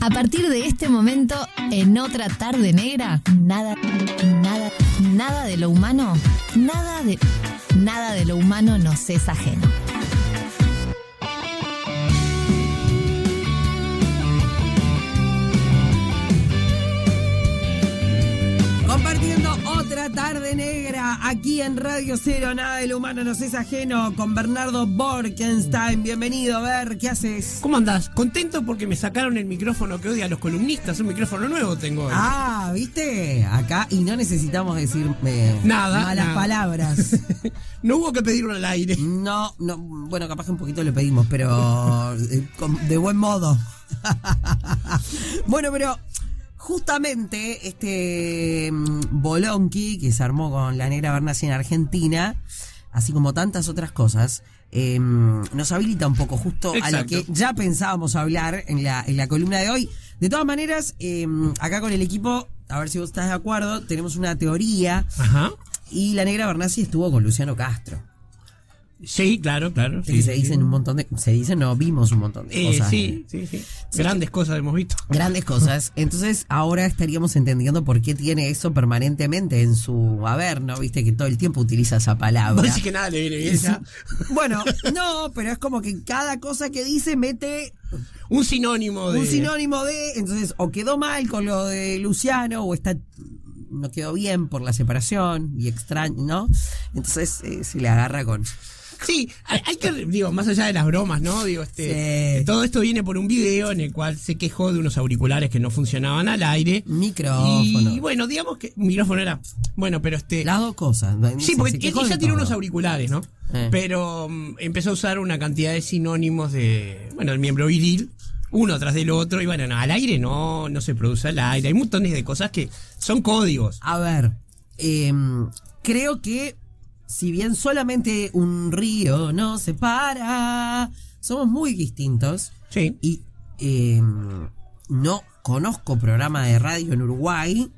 A partir de este momento, en otra tarde negra, nada, nada, nada de lo humano, nada de, nada de lo humano nos es ajeno. Aquí en Radio Cero, nada del humano nos es ajeno, con Bernardo Borkenstein. Bienvenido, a ver, ¿qué haces? ¿Cómo andás? Contento porque me sacaron el micrófono que odia a los columnistas. Un micrófono nuevo tengo hoy. Ah, ¿viste? Acá, y no necesitamos decir eh, Nada, malas nada. palabras. no hubo que pedirlo al aire. No, no, bueno, capaz que un poquito le pedimos, pero eh, con- de buen modo. bueno, pero justamente este mm, Bolonqui que se armó con la negra Bernasi en Argentina, así como tantas otras cosas, eh, nos habilita un poco justo a lo que ya pensábamos hablar en la, en la columna de hoy. De todas maneras, eh, acá con el equipo, a ver si vos estás de acuerdo, tenemos una teoría Ajá. y la negra Bernasi estuvo con Luciano Castro. Sí, claro, claro. Sí, se dicen un montón de. Se dicen, no, vimos un montón de Eh, cosas. sí, sí, sí. Grandes cosas hemos visto. Grandes cosas. Entonces, ahora estaríamos entendiendo por qué tiene eso permanentemente en su haber, ¿no? Viste que todo el tiempo utiliza esa palabra. decís que nada le viene bien. Bueno, no, pero es como que cada cosa que dice mete Un sinónimo de. un sinónimo de. Entonces, o quedó mal con lo de Luciano, o está. No quedó bien por la separación y extraño, ¿no? Entonces eh, se le agarra con. Sí, hay, hay que, digo, más allá de las bromas, ¿no? Digo, este. Sí. Todo esto viene por un video en el cual se quejó de unos auriculares que no funcionaban al aire. Micrófono. Y bueno, digamos que. Micrófono era. Bueno, pero este. Las dos cosas. Sí, porque de tiene todo. unos auriculares, ¿no? Eh. Pero mm, empezó a usar una cantidad de sinónimos de, bueno, el miembro viril, uno tras del otro, y bueno, no, al aire no, no se produce al aire. Hay montones de cosas que son códigos. A ver, em, creo que si bien solamente un río nos separa, somos muy distintos Sí. y em, no conozco programa de radio en Uruguay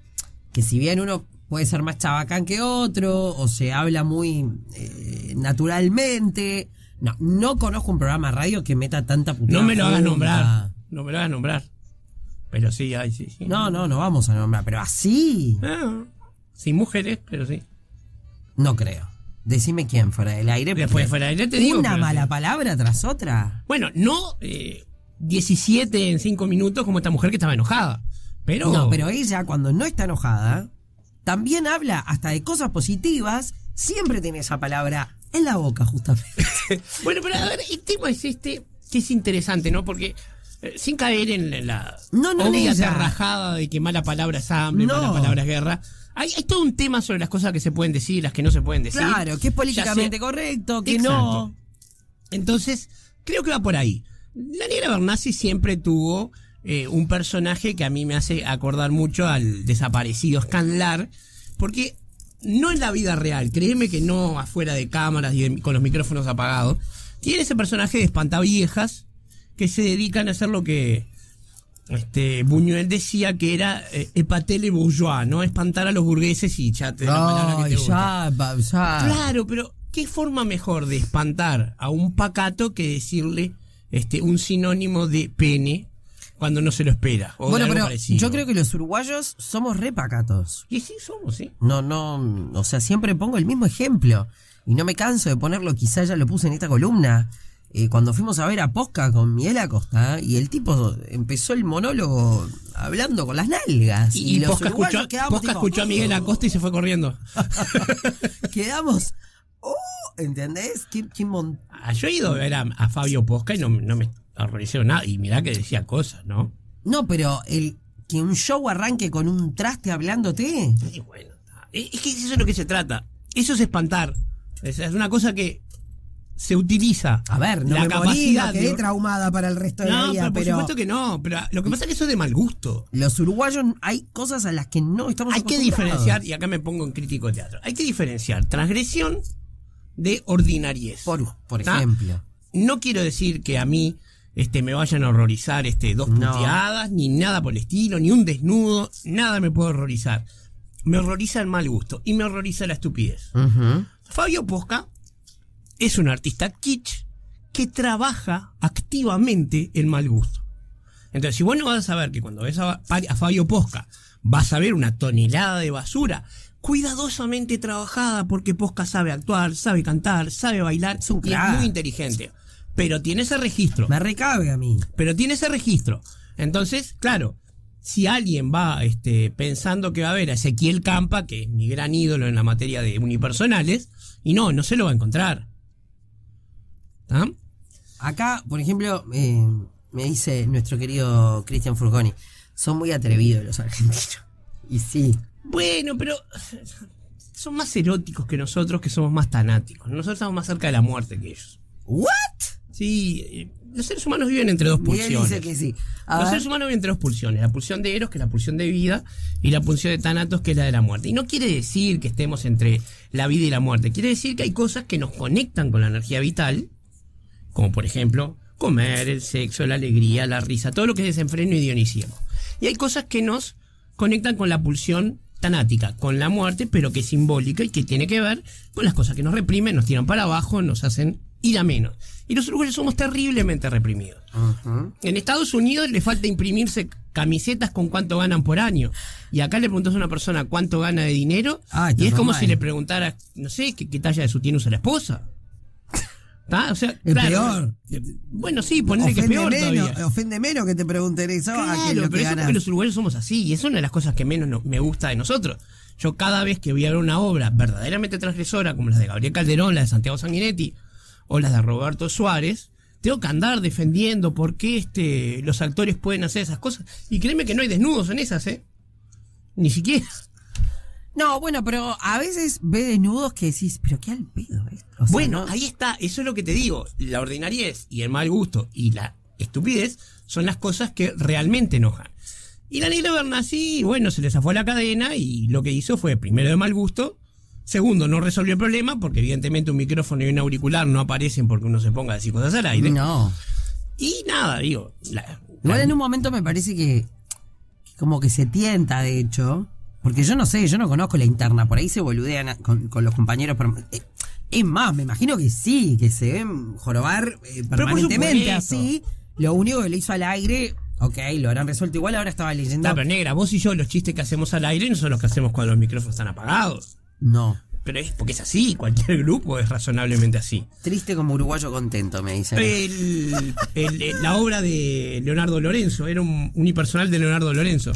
que si bien uno puede ser más chabacán que otro o se habla muy eh, naturalmente, no, no conozco un programa de radio que meta tanta puteada No me lo hagas nombrar. No me lo hagas nombrar. Pero sí, hay, sí, sí. No, no, no vamos a nombrar, pero así Ah, sin mujeres, pero sí. no creo. Decime quién fuera del aire. Después fuera del aire te digo, Una mala sí. palabra tras otra. Bueno, no eh, 17 en 5 minutos como esta mujer que estaba enojada. Pero. No, pero ella cuando no está enojada, también habla hasta de cosas positivas, siempre tiene esa palabra en la boca, justamente. Bueno, pero a ver, el tema es este, que es interesante, ¿no? Porque eh, sin caer en la No, no, obvia ella. rajada de que mala palabra es hambre, No. mala palabra es guerra, hay, hay todo un tema sobre las cosas que se pueden decir y las que no se pueden decir. claro, que es políticamente correcto, que Exacto. no. Entonces, creo que va por ahí. La negra Bernasi siempre tuvo eh, un personaje que a mí me hace acordar mucho al desaparecido Scanlar, porque no en la vida real, créeme que no afuera de cámaras y de- con los micrófonos apagados, tiene ese personaje de espantaviejas que se dedican a hacer lo que este Buñuel decía que era eh, epatele bourgeois, ¿no? Espantar a los burgueses y ya te la palabra que te gusta. ya, pa- ya. Claro, pero ¿qué forma mejor de espantar a un pacato que decirle este un sinónimo de pene cuando no se lo espera? O Bueno, pero parecido? yo creo que los uruguayos somos repacatos. Y sí, somos, sí. No, no, o sea, siempre pongo el mismo ejemplo. Y no me canso de ponerlo, quizá ya lo puse en esta columna. Eh, cuando fuimos a ver a Posca con Miguel Acosta, y el tipo empezó el monólogo hablando con las nalgas. Y, y los Posca, escuchó, quedamos Posca tipo, escuchó a Miguel Acosta y se fue corriendo. Quedamos. ¡Oh! ¿Entendés? ¿Qué, qué mon- Ah, Yo he ido a ver a, a Fabio Posca y no, no me horrorizó nada. Y mirá que decía cosas, ¿no? No, pero el que un show arranque con un traste hablándote. Y bueno, es es que eso es lo que se trata. Eso es espantar. Es, es una cosa que se utiliza. A ver, no La me capacidad quedé de- traumada para el resto de la No, vida, pero por pero supuesto que no. Pero lo que pasa es que eso es de mal gusto. los uruguayos hay cosas a las que no estamos Hay que diferenciar, y acá me pongo en crítico de teatro, hay que diferenciar transgresión de ordinariez. Por, por ¿Tá? ejemplo. No quiero decir que a mí este, me vayan a horrorizar este, dos No. puteadas, ni nada por el estilo, ni un desnudo, nada me puede horrorizar. Me horroriza el mal gusto y me horroriza la estupidez. Fabio Posca es un artista kitsch que trabaja activamente el mal gusto. Entonces, si vos no vas a saber que cuando ves a, a Fabio Posca vas a ver una tonelada de basura cuidadosamente trabajada porque Posca sabe actuar, sabe cantar, sabe bailar Es y muy inteligente. Pero tiene ese registro. Me recabe a mí. Pero tiene ese registro. Entonces, claro, si alguien va este, pensando que va a ver a Ezequiel Campa, que es mi gran ídolo en la materia de unipersonales, y no, no se lo va a encontrar. ¿Ah? Acá, por ejemplo, eh, me dice nuestro querido Cristian Furgoni, son muy atrevidos los argentinos. Y sí, Bueno, pero son más eróticos que nosotros, que somos más tanáticos. Nosotros estamos más cerca de la muerte que ellos. ¿what? Sí, eh, los seres humanos viven entre dos pulsiones. dice que sí. Los seres humanos viven entre dos pulsiones, la pulsión de Eros, que es la pulsión de vida, y la pulsión de Thanatos, que es la de la muerte. Y no quiere decir que estemos entre la vida y la muerte, quiere decir que hay cosas que nos conectan con la energía vital, como por ejemplo comer, el sexo, la alegría, la risa, todo lo que es desenfreno y dionisismo. Y hay cosas que nos conectan con la pulsión tanática, con la muerte, pero que es simbólica y que tiene que ver con las cosas que nos reprimen, nos tiran para abajo, nos hacen ir a menos. Y los uruguayos somos terriblemente reprimidos. En Estados Unidos le falta imprimirse camisetas con cuánto ganan por año. Y acá le preguntas a una persona cuánto gana de dinero. Ah, y es como si le preguntara, no sé, qué, qué talla de sutién usa la esposa. O sea, Es claro. peor. Bueno, sí, ponele que es peor menos, todavía. ofende menos que te pregunten eso a que Claro, lo pero que eso ganas. porque los uruguayos somos así. Y es una de las cosas que menos no- me gusta de nosotros. Yo cada vez que voy a ver una obra verdaderamente transgresora, como las de Gabriel Calderón, las de Santiago Sanguinetti, o las de Roberto Suárez, tengo que andar defendiendo por qué este, los actores pueden hacer esas cosas. Y créeme que no hay desnudos en esas, ¿eh? Ni siquiera. No, bueno, pero a veces ve desnudos que decís, pero qué al pedo esto. O sea, Bueno, no- ahí está, eso es lo que te digo. La ordinariez y el mal gusto y la estupidez son las cosas que realmente enojan. Y la negra Bernassi, bueno, se le zafó la cadena y lo que hizo fue, primero, de mal gusto. Segundo, no resolvió el problema porque evidentemente un micrófono y un auricular no aparecen porque uno se ponga a decir cosas al aire. No. Y nada, digo. la- Igual en un momento me parece que, que como que se tienta, de hecho. Porque yo no sé, yo no conozco la interna. Por ahí se boludean a- con, con los compañeros. eh, es más, me imagino que sí, que se ven jorobar eh, permanentemente así. Lo único que le hizo al aire, ok, lo habrán resuelto. Igual ahora estaba leyendo. No, pero negra, vos y yo los chistes que hacemos al aire no son los que hacemos cuando los micrófonos están apagados. No. Pero es porque es así, cualquier grupo es razonablemente así. Triste como uruguayo contento, me dicen. El- el- el- la obra de Leonardo Lorenzo, era un unipersonal de Leonardo Lorenzo.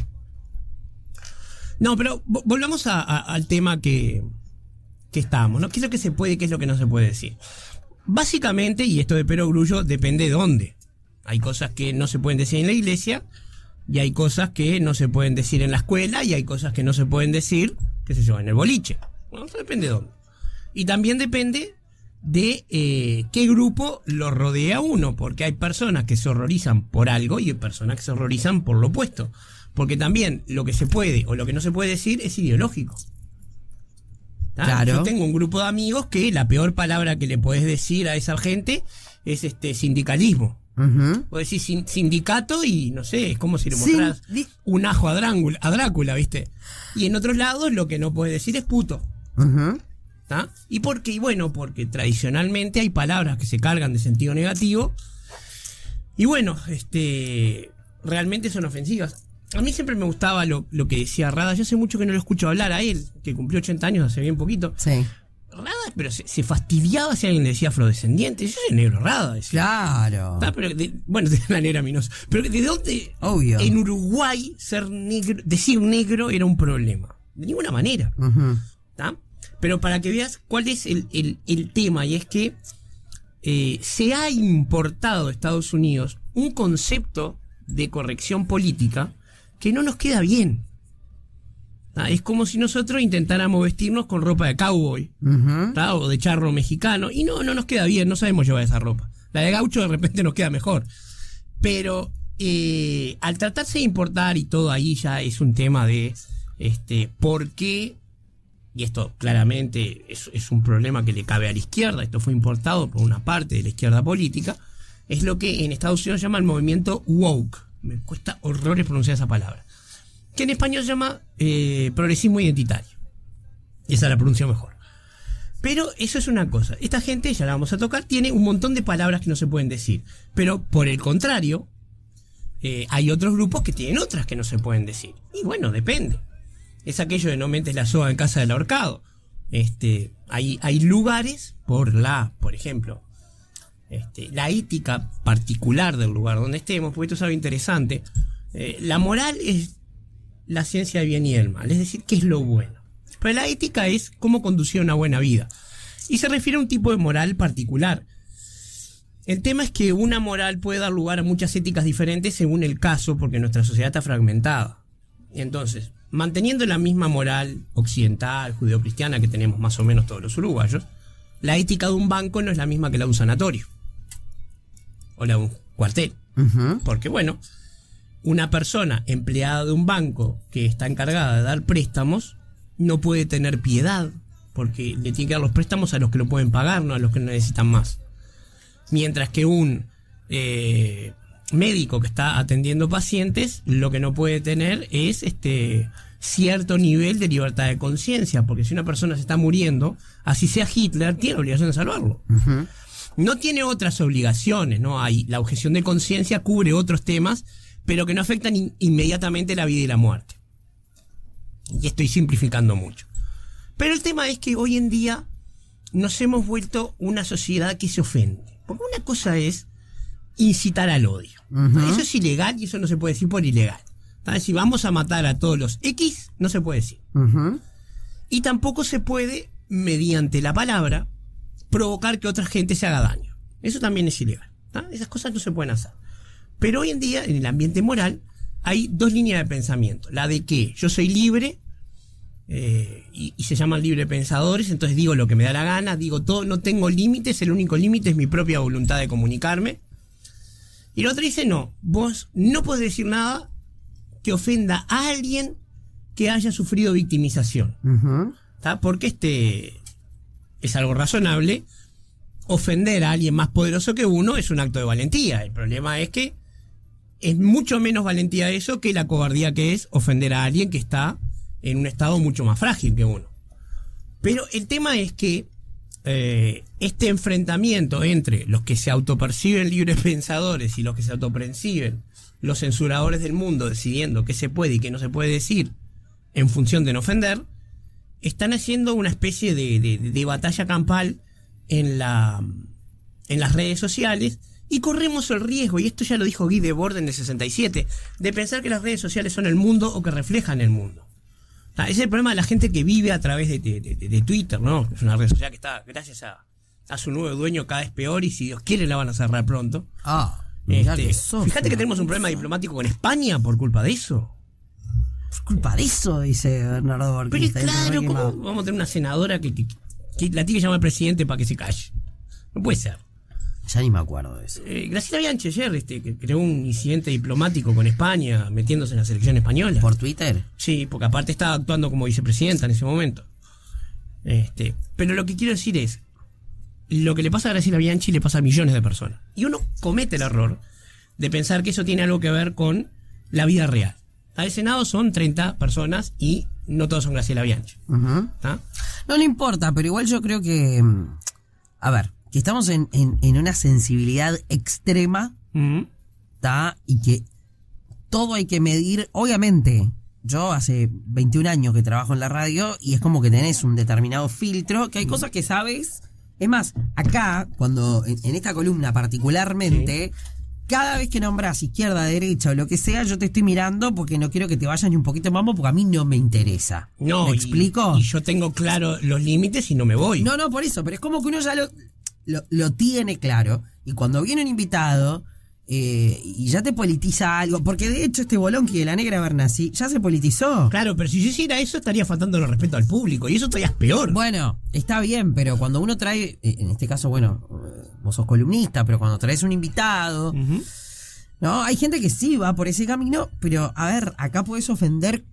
No, pero vo- volvamos a- al tema que, que estábamos, ¿no? ¿Qué es lo que se puede qué es lo que no se puede decir? Básicamente, y esto de perogrullo depende de dónde. Hay cosas que no se pueden decir en la iglesia, y hay cosas que no se pueden decir en la escuela, y hay cosas que no se pueden decir, qué sé yo, en el boliche. Bueno, eso depende de dónde. Y también depende de eh, qué grupo lo rodea uno, porque hay personas que se horrorizan por algo y hay personas que se horrorizan por lo opuesto. Porque también lo que se puede o lo que no se puede decir es ideológico. ¿Tá? Claro. Yo tengo un grupo de amigos que la peor palabra que le podés decir a esa gente es este sindicalismo. Podés decir sin- sindicato y no sé, es como si le mostrás un ajo a Drácula, a Drácula, ¿viste? Y en otros lados lo que no puedes decir es puto. ¿Tá? ¿Y por qué? Y bueno, porque tradicionalmente hay palabras que se cargan de sentido negativo. Y bueno, este realmente son ofensivas. A mí siempre me gustaba lo, lo que decía Rada. Yo hace mucho que no lo escucho hablar a él, que cumplió 80 años hace bien poquito. Sí. Rada, pero se, se fastidiaba si alguien le decía afrodescendiente. Yo soy negro Rada. decía. Claro. Tá, pero de- bueno, de la negra minosa. Pero ¿de dónde? Obvio. En Uruguay ser negro, decir negro era un problema. De ninguna manera. ¿tá? Pero para que veas cuál es el, el- el tema, y es que eh, se ha importado a Estados Unidos un concepto de corrección política que no nos queda bien. ¿tá? Es como si nosotros intentáramos vestirnos con ropa de cowboy o de charro mexicano, y no, no nos queda bien, no sabemos llevar esa ropa. La de gaucho de repente nos queda mejor. Pero eh, al tratarse de importar y todo ahí ya es un tema de este por qué, y esto claramente es, es un problema que le cabe a la izquierda, esto fue importado por una parte de la izquierda política, es lo que en Estados Unidos llama el movimiento woke. Me cuesta horrores pronunciar esa palabra. Que en español se llama eh, progresismo identitario. Esa la pronuncio mejor. Pero eso es una cosa. Esta gente, ya la vamos a tocar, tiene un montón de palabras que no se pueden decir. Pero por el contrario, eh, hay otros grupos que tienen otras que no se pueden decir. Y bueno, depende. Es aquello de no mentes la soga en casa del ahorcado. Este, hay, hay lugares por la, por ejemplo, este, la ética particular del lugar donde estemos, porque esto es algo interesante. Eh, la moral es la ciencia del bien y el mal, es decir, qué es lo bueno. Pero la ética es cómo conducir una buena vida. Y se refiere a un tipo de moral particular. El tema es que una moral puede dar lugar a muchas éticas diferentes según el caso, porque nuestra sociedad está fragmentada. Entonces, manteniendo la misma moral occidental, judeocristiana que tenemos más o menos todos los uruguayos, la ética de un banco no es la misma que la de un sanatorio. O la de un cuartel. Porque bueno, una persona empleada de un banco que está encargada de dar préstamos no puede tener piedad, porque le tiene que dar los préstamos a los que lo pueden pagar, no a los que necesitan más. Mientras que un eh, médico que está atendiendo pacientes, lo que no puede tener es este cierto nivel de libertad de conciencia, porque si una persona se está muriendo, así sea Hitler, tiene obligación de salvarlo. No tiene otras obligaciones, ¿no? Hay, la objeción de conciencia cubre otros temas, pero que no afectan inmediatamente la vida y la muerte. Y estoy simplificando mucho. Pero el tema es que hoy en día nos hemos vuelto una sociedad que se ofende. Porque una cosa es incitar al odio. Eso es ilegal y eso no se puede decir por ilegal. Si vamos a matar a todos los X, no se puede decir. Y tampoco se puede, mediante la palabra, provocar que otra gente se haga daño. Eso también es ilegal. Esas cosas no se pueden hacer. Pero hoy en día, en el ambiente moral, hay dos líneas de pensamiento. La de que yo soy libre eh, y, y, se llaman libre pensadores, entonces digo lo que me da la gana, digo todo, no tengo límites, el único límite es mi propia voluntad de comunicarme. Y el otro dice, no, vos no podés decir nada que ofenda a alguien que haya sufrido victimización. Porque este es algo razonable. Ofender a alguien más poderoso que uno es un acto de valentía. El problema es que es mucho menos valentía eso que la cobardía que es ofender a alguien que está en un estado mucho más frágil que uno. Pero el tema es que eh, este enfrentamiento entre los que se autoperciben libres pensadores y los que se autoperciben los censuradores del mundo decidiendo qué se puede y qué no se puede decir en función de no ofender, están haciendo una especie de, batalla campal en, la, en las redes sociales y corremos el riesgo, y esto ya lo dijo Guy de Borden de 67, de pensar que las redes sociales son el mundo o que reflejan el mundo. ese es el problema de la gente que vive a través de, Twitter, ¿no? Es una red social que está, gracias a, a su nuevo dueño, cada vez peor y si Dios quiere la van a cerrar pronto. Ah. Este, fíjate que tenemos un problema diplomático con España por culpa de eso. Por culpa de eso, dice Bernardo Pero claro, ¿cómo vamos a tener una senadora que, la tiene que llamar al presidente para que se calle? No puede ser. Ya ni me acuerdo de eso. Eh, Graciela Bianchi ayer este, que creó un incidente diplomático con España metiéndose en la selección española. ¿Por Twitter? Sí, porque aparte estaba actuando como vicepresidenta en ese momento. Este, pero lo que quiero decir es, lo que le pasa a Graciela Bianchi le pasa a millones de personas. Y uno comete el error de pensar que eso tiene algo que ver con la vida real. Al Senado son 30 personas y no todos son Graciela Bianchi. No le importa, pero igual yo creo que. Mm, a ver, que estamos en, una sensibilidad extrema. Y que todo hay que medir. Obviamente, yo hace 21 años que trabajo en la radio y es como que tenés un determinado filtro, que hay cosas que sabes es más, acá, cuando en, esta columna particularmente, cada vez que nombras izquierda, derecha o lo que sea, yo te estoy mirando porque no quiero que te vayas ni un poquito mambo porque a mí no me interesa. No, ¿Me explico? Y yo tengo claro los límites y no me voy. No, no, por eso, pero es como que uno ya lo, lo tiene claro. Y cuando viene un invitado eh, y ya te politiza algo, porque de hecho este bolonqui de la negra Bernasi ya se politizó. Claro, pero si yo hiciera eso estaría faltando el respeto al público y eso todavía es peor. Bueno, está bien, pero cuando uno trae, eh, en este caso, bueno, vos sos columnista, pero cuando traes un invitado, ¿no? Hay gente que sí va por ese camino, pero a ver, acá puedes ofender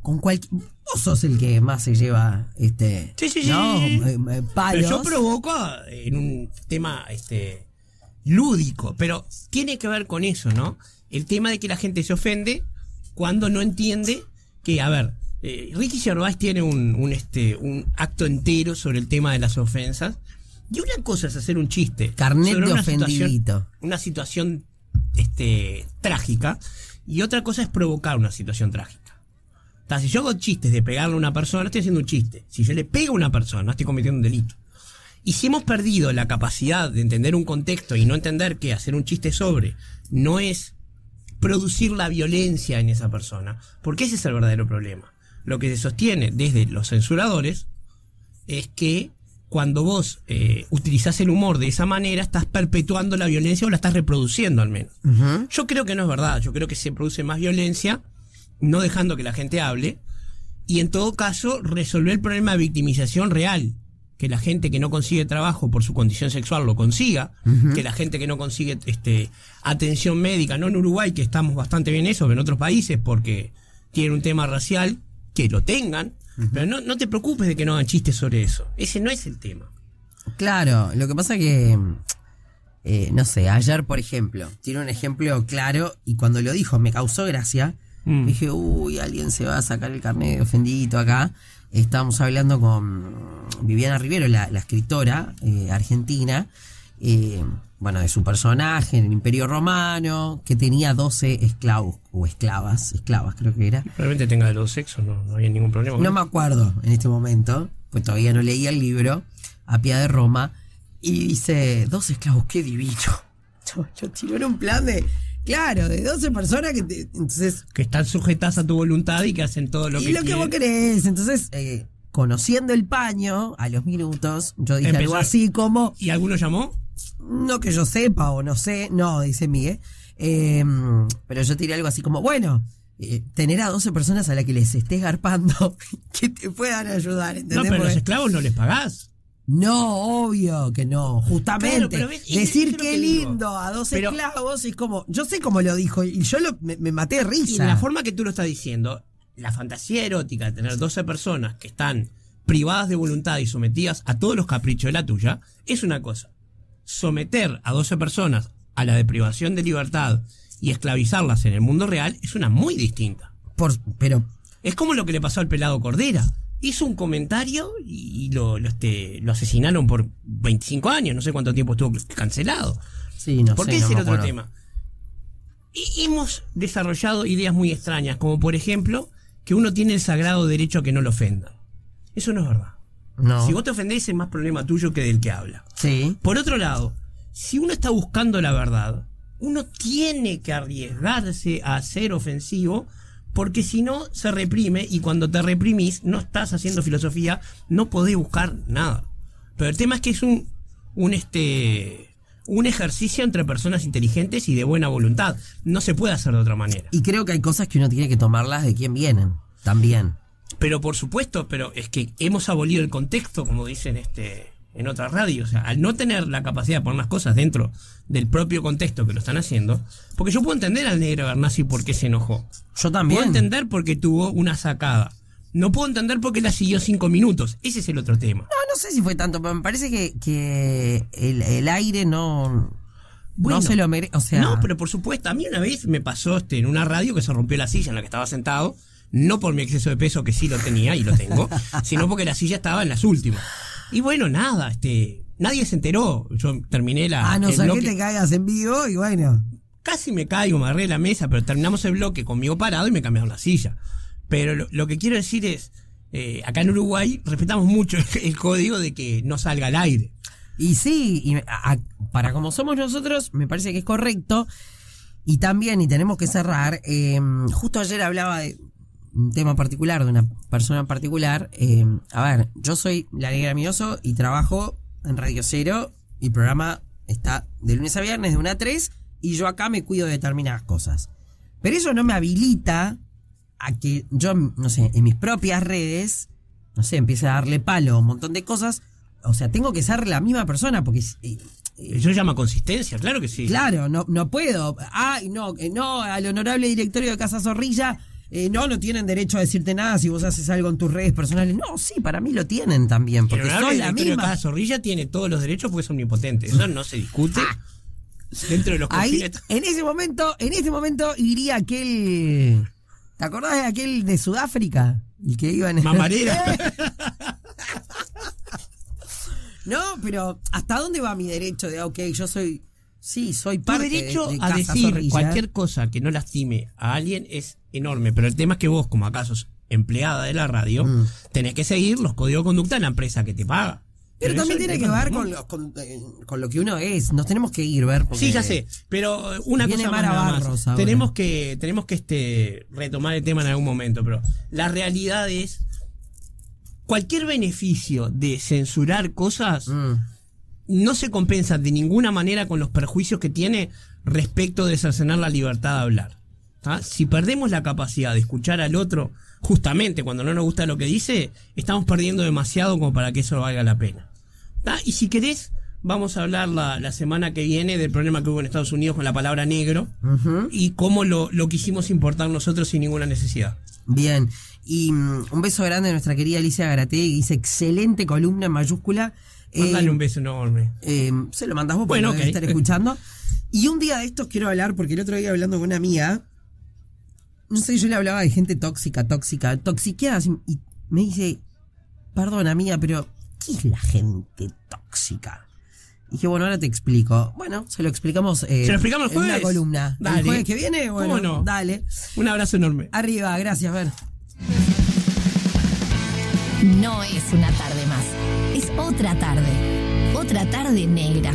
con cualquier. Vos sos el que más se lleva este. Sí, sí, sí. Eh, pero yo provoco en un tema, este lúdico, pero tiene que ver con eso, ¿no? El tema de que la gente se ofende cuando no entiende que, a ver, eh, Ricky Gervais tiene un, este, un acto entero sobre el tema de las ofensas. Y una cosa es hacer un chiste. Carnet de una Situación, una situación este, trágica y otra cosa es provocar una situación trágica. O sea, si yo hago chistes de pegarle a una persona, no estoy haciendo un chiste. Si yo le pego a una persona, estoy cometiendo un delito. Y si hemos perdido la capacidad de entender un contexto y no entender que hacer un chiste sobre no es producir la violencia en esa persona, porque ese es el verdadero problema. Lo que se sostiene desde los censuradores es que cuando vos eh, utilizás el humor de esa manera, estás perpetuando la violencia o la estás reproduciendo al menos. Yo creo que no es verdad, yo creo que se produce más violencia no dejando que la gente hable y en todo caso resolver el problema de victimización real. Que la gente que no consigue trabajo por su condición sexual lo consiga, que la gente que no consigue este, atención médica, no en Uruguay, que estamos bastante bien eso, pero en otros países porque tienen un tema racial, que lo tengan, pero no, no te preocupes de que no hagan chistes sobre eso. Ese no es el tema. Claro, lo que pasa que, eh, no sé, ayer, por ejemplo, tiene un ejemplo claro y cuando lo dijo me causó gracia. Mm. Dije, uy, alguien se va a sacar el carnet de ofendidito acá. Estábamos hablando con Viviana Rivero, la, la escritora eh, argentina, eh, bueno, de su personaje en el Imperio Romano, que tenía 12 esclavos o esclavas, esclavas creo que era. Probablemente tenga de los sexos, no, no había ningún problema. No me acuerdo en este momento, pues todavía no leía el libro, a pie de Roma, y dice, dos esclavos, qué divino. Yo, yo tiro en un plan de, claro, de 12 personas que te- entonces, Que están sujetas a tu voluntad y que hacen todo lo y que lo que vos querés, entonces, eh, conociendo el paño, a los minutos, yo dije Empezó- algo así como, ¿Y alguno llamó? No que yo sepa o no sé, no, dice Miguel, eh, pero yo tiré algo así como, bueno, eh, tener a 12 personas a las que les estés garpando que te puedan ayudar, ¿entendés? No, pero Porque- los esclavos no les pagás. No, obvio que no. Justamente. Claro, pero ves, eso Decir qué digo. lindo a dos Pero- esclavos es como. Yo sé cómo lo dijo y yo lo, me, me maté de Y risa. de la forma que tú lo estás diciendo, la fantasía erótica de tener 12 personas que están privadas de voluntad y sometidas a todos los caprichos de la tuya, es una cosa. Someter a 12 personas a la deprivación de libertad y esclavizarlas en el mundo real es una muy distinta. Por- pero. Es como lo que le pasó al pelado Cordera. Hizo un comentario y lo, lo, este, lo asesinaron por 25 años, no sé cuánto tiempo estuvo cancelado. Sí, no Porque sé. no es el otro acuerdo. tema. Y hemos desarrollado ideas muy extrañas, como por ejemplo que uno tiene el sagrado derecho a que no lo ofendan. Eso no es verdad. No. Si vos te ofendés es más problema tuyo que del que habla. Sí. Por otro lado, si uno está buscando la verdad, uno tiene que arriesgarse a ser ofensivo, porque si no se reprime y cuando te reprimís no estás haciendo filosofía, no podés buscar nada. Pero el tema es que es un, un este un ejercicio entre personas inteligentes y de buena voluntad. No se puede hacer de otra manera. Y creo que hay cosas que uno tiene que tomarlas de quién vienen. También. Pero por supuesto, pero es que hemos abolido el contexto, como dicen este en otras radios. O sea, al no tener la capacidad de poner las cosas dentro del propio contexto que lo están haciendo, porque yo puedo entender al negro Bernasi por qué se enojó. Yo también. Puedo entender por qué tuvo una sacada. No puedo entender por qué la siguió cinco minutos. Ese es el otro tema. No, no sé si fue tanto, pero me parece que, que el, el aire no. Bueno, no se lo merece. O sea. No, pero por supuesto, a mí una vez me pasó este, en una radio que se rompió la silla en la que estaba sentado, no por mi exceso de peso, que sí lo tenía y lo tengo, sino porque la silla estaba en las últimas. Y bueno, nada, este, nadie se enteró. Yo terminé la. Ah, no sé que te caigas en vivo y bueno. Casi me caigo, me agarré la mesa, pero terminamos el bloque conmigo parado y me cambiaron la silla. Pero lo, lo que quiero decir es, eh, acá en Uruguay respetamos mucho el, el código de que no salga al aire. Y sí, y a- a- para como somos nosotros, me parece que es correcto. Y también, y tenemos que cerrar, eh, justo ayer hablaba de un tema particular, de una persona en particular. eh, a ver, yo soy la negra mioso y trabajo en Radio Cero. y el programa está de lunes a viernes de 1 a 3 y yo acá me cuido de determinadas cosas. Pero eso no me habilita a que yo, no sé, en mis propias redes, no sé, empiece a darle palo a un montón de cosas. O sea, tengo que ser la misma persona porque... eh, eh, Eso llama consistencia, claro que sí. Claro, no, no puedo. Ay, no, no, al honorable directorio de Casa Zorrilla, eh, no, no tienen derecho a decirte nada si vos haces algo en tus redes personales. No, sí, para mí lo tienen también, Pero porque son la misma. cada zorrilla tiene todos los derechos porque es omnipotente. Eso no se discute. Dentro de los Ahí, en ese momento, en ese momento iría aquel. ¿Te acordás de aquel de Sudáfrica? El que iba en el- Mamarera. No, pero ¿hasta dónde va mi derecho de, ok, yo soy, Sí, soy Tu parte derecho de, de a decir Zorrilla. cualquier cosa que no lastime a alguien es enorme, pero el tema es que vos, como acaso sos empleada de la radio, Mm. tenés que seguir los códigos de conducta de la empresa que te paga. Pero, también tiene que ver eh, con lo que uno es. Nos tenemos que ir, ver. porque- Sí, ya sé, pero una cosa más, nada. Tenemos que tenemos que este retomar el tema en algún momento, pero la realidad es cualquier beneficio de censurar cosas Mm. no se compensa de ninguna manera con los perjuicios que tiene respecto de cercenar la libertad de hablar. ¿Tá? Si perdemos la capacidad de escuchar al otro, justamente cuando no nos gusta lo que dice, estamos perdiendo demasiado como para que eso valga la pena. ¿tá? Y si querés, vamos a hablar la, la semana que viene del problema que hubo en Estados Unidos con la palabra negro y cómo lo, lo quisimos importar nosotros sin ninguna necesidad. Bien. Y mm, un beso grande a nuestra querida Alicia Garate, que dice excelente columna en mayúscula. Eh, Mándale un beso enorme. eh, se lo mandas vos porque Bueno, lo debes ok. estar escuchando. Y un día de estos quiero hablar, porque el otro día hablando con una amiga, no sé, yo le hablaba de gente tóxica, tóxica, toxiqueada, y me dice, perdón amiga, pero ¿qué es la gente tóxica? Y dije, bueno, ahora te explico. Bueno, se lo explicamos, eh, ¿Se lo explicamos el en una jueves? columna. Dale. ¿El jueves que viene? Bueno, ¿Cómo no? dale. Un abrazo enorme. Arriba, gracias, Ver. No es una tarde más. Es otra tarde. Otra tarde negra.